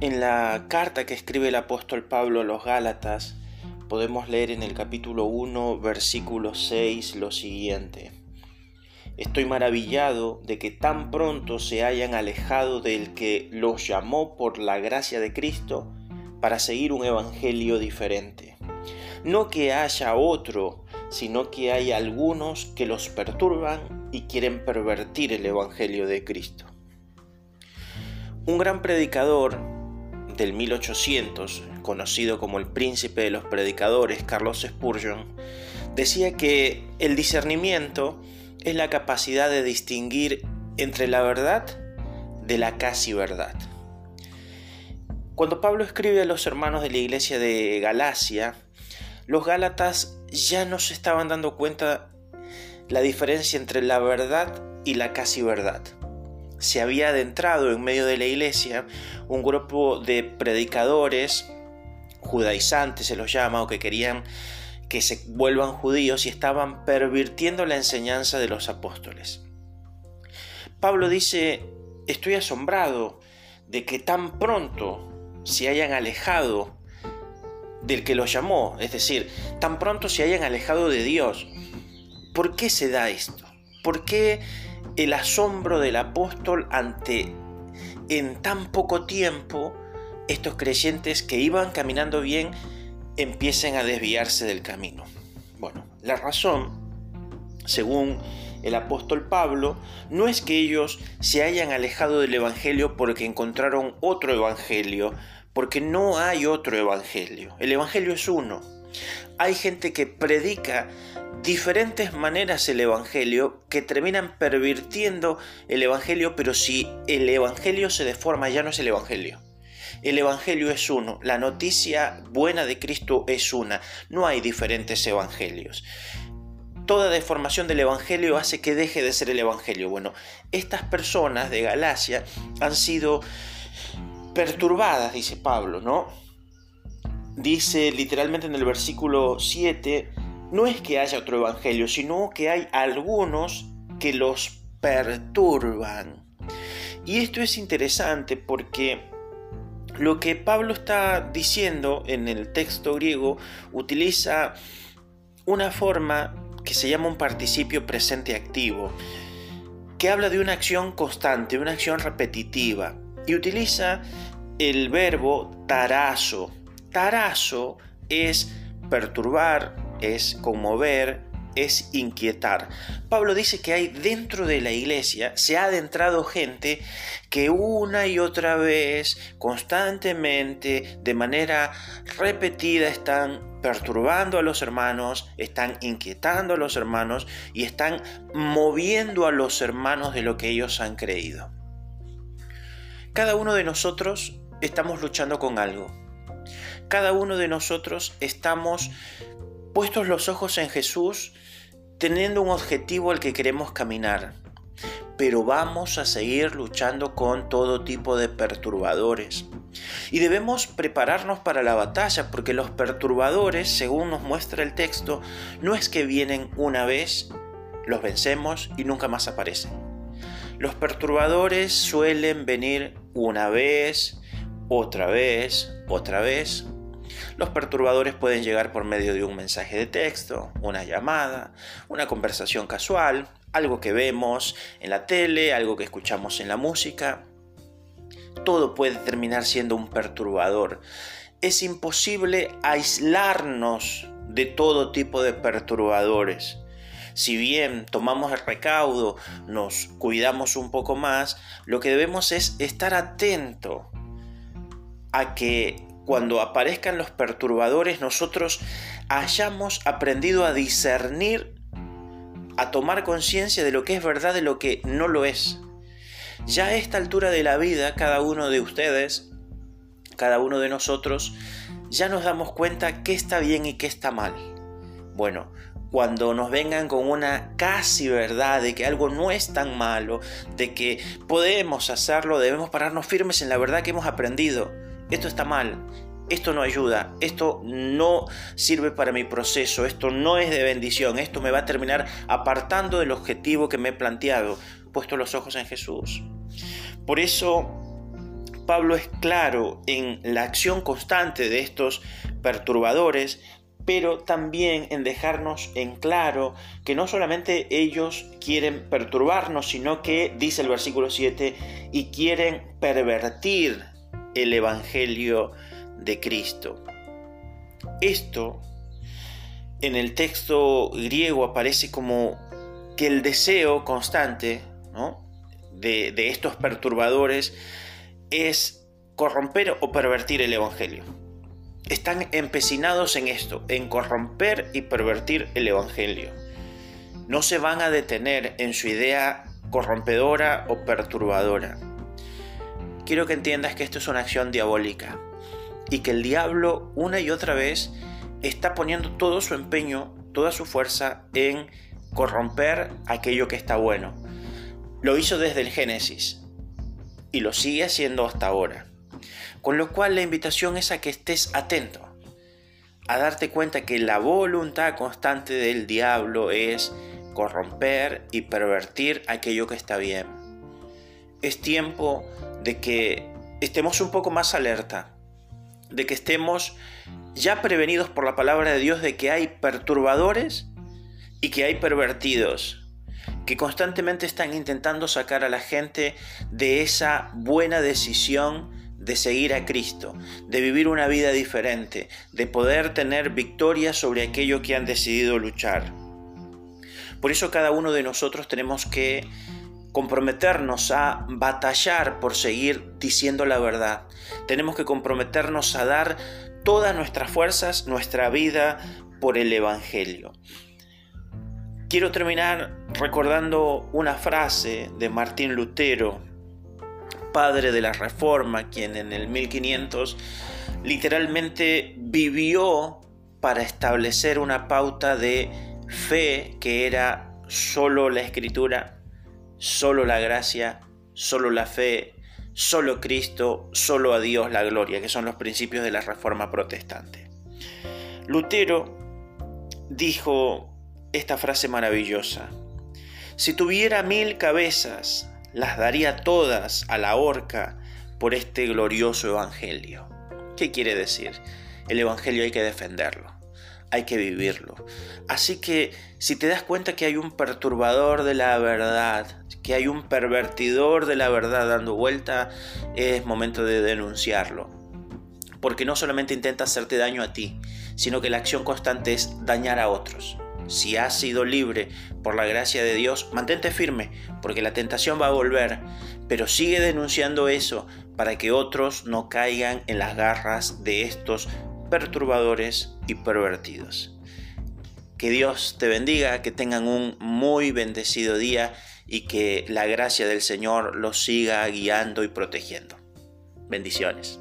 En la carta que escribe el apóstol Pablo a los Gálatas, podemos leer en el capítulo 1, versículo 6 lo siguiente. Estoy maravillado de que tan pronto se hayan alejado del que los llamó por la gracia de Cristo para seguir un evangelio diferente. No que haya otro, sino que hay algunos que los perturban y quieren pervertir el evangelio de Cristo. Un gran predicador del 1800, conocido como el príncipe de los predicadores, Carlos Spurgeon, decía que el discernimiento es la capacidad de distinguir entre la verdad de la casi verdad. Cuando Pablo escribe a los hermanos de la iglesia de Galacia, los Gálatas ya no se estaban dando cuenta la diferencia entre la verdad y la casi verdad se había adentrado en medio de la iglesia un grupo de predicadores judaizantes se los llama o que querían que se vuelvan judíos y estaban pervirtiendo la enseñanza de los apóstoles. Pablo dice, estoy asombrado de que tan pronto se hayan alejado del que los llamó, es decir, tan pronto se hayan alejado de Dios. ¿Por qué se da esto? ¿Por qué el asombro del apóstol ante en tan poco tiempo estos creyentes que iban caminando bien empiecen a desviarse del camino. Bueno, la razón, según el apóstol Pablo, no es que ellos se hayan alejado del Evangelio porque encontraron otro Evangelio, porque no hay otro Evangelio. El Evangelio es uno. Hay gente que predica diferentes maneras el Evangelio que terminan pervirtiendo el Evangelio, pero si el Evangelio se deforma ya no es el Evangelio. El Evangelio es uno, la noticia buena de Cristo es una, no hay diferentes Evangelios. Toda deformación del Evangelio hace que deje de ser el Evangelio. Bueno, estas personas de Galacia han sido perturbadas, dice Pablo, ¿no? Dice literalmente en el versículo 7, no es que haya otro evangelio, sino que hay algunos que los perturban. Y esto es interesante porque lo que Pablo está diciendo en el texto griego utiliza una forma que se llama un participio presente activo, que habla de una acción constante, una acción repetitiva, y utiliza el verbo tarazo. Tarazo es perturbar, es conmover, es inquietar. Pablo dice que hay dentro de la iglesia, se ha adentrado gente que una y otra vez, constantemente, de manera repetida, están perturbando a los hermanos, están inquietando a los hermanos y están moviendo a los hermanos de lo que ellos han creído. Cada uno de nosotros estamos luchando con algo. Cada uno de nosotros estamos puestos los ojos en Jesús, teniendo un objetivo al que queremos caminar. Pero vamos a seguir luchando con todo tipo de perturbadores. Y debemos prepararnos para la batalla, porque los perturbadores, según nos muestra el texto, no es que vienen una vez, los vencemos y nunca más aparecen. Los perturbadores suelen venir una vez, otra vez, otra vez, los perturbadores pueden llegar por medio de un mensaje de texto, una llamada, una conversación casual, algo que vemos en la tele, algo que escuchamos en la música. Todo puede terminar siendo un perturbador. Es imposible aislarnos de todo tipo de perturbadores. Si bien tomamos el recaudo, nos cuidamos un poco más, lo que debemos es estar atento a que cuando aparezcan los perturbadores, nosotros hayamos aprendido a discernir, a tomar conciencia de lo que es verdad de lo que no lo es. Ya a esta altura de la vida, cada uno de ustedes, cada uno de nosotros, ya nos damos cuenta qué está bien y qué está mal. Bueno, cuando nos vengan con una casi verdad de que algo no es tan malo, de que podemos hacerlo, debemos pararnos firmes en la verdad que hemos aprendido esto está mal, esto no ayuda, esto no sirve para mi proceso, esto no es de bendición, esto me va a terminar apartando del objetivo que me he planteado, puesto los ojos en Jesús. Por eso Pablo es claro en la acción constante de estos perturbadores, pero también en dejarnos en claro que no solamente ellos quieren perturbarnos, sino que, dice el versículo 7, y quieren pervertir el Evangelio de Cristo. Esto en el texto griego aparece como que el deseo constante de, de estos perturbadores es corromper o pervertir el Evangelio. Están empecinados en esto, en corromper y pervertir el Evangelio. No se van a detener en su idea corrompedora o perturbadora. Quiero que entiendas que esto es una acción diabólica y que el diablo una y otra vez está poniendo todo su empeño, toda su fuerza en corromper aquello que está bueno. Lo hizo desde el Génesis y lo sigue haciendo hasta ahora. Con lo cual la invitación es a que estés atento, a darte cuenta que la voluntad constante del diablo es corromper y pervertir aquello que está bien. Es tiempo de que estemos un poco más alerta, de que estemos ya prevenidos por la palabra de Dios de que hay perturbadores y que hay pervertidos, que constantemente están intentando sacar a la gente de esa buena decisión de seguir a Cristo, de vivir una vida diferente, de poder tener victoria sobre aquello que han decidido luchar. Por eso cada uno de nosotros tenemos que comprometernos a batallar por seguir diciendo la verdad. Tenemos que comprometernos a dar todas nuestras fuerzas, nuestra vida por el Evangelio. Quiero terminar recordando una frase de Martín Lutero, padre de la Reforma, quien en el 1500 literalmente vivió para establecer una pauta de fe que era solo la escritura, solo la gracia, solo la fe, solo Cristo, solo a Dios la gloria, que son los principios de la Reforma protestante. Lutero dijo esta frase maravillosa, si tuviera mil cabezas, las daría todas a la horca por este glorioso Evangelio. ¿Qué quiere decir? El Evangelio hay que defenderlo, hay que vivirlo. Así que si te das cuenta que hay un perturbador de la verdad, que hay un pervertidor de la verdad dando vuelta, es momento de denunciarlo. Porque no solamente intenta hacerte daño a ti, sino que la acción constante es dañar a otros. Si has sido libre por la gracia de Dios, mantente firme, porque la tentación va a volver, pero sigue denunciando eso para que otros no caigan en las garras de estos perturbadores y pervertidos. Que Dios te bendiga, que tengan un muy bendecido día y que la gracia del Señor los siga guiando y protegiendo. Bendiciones.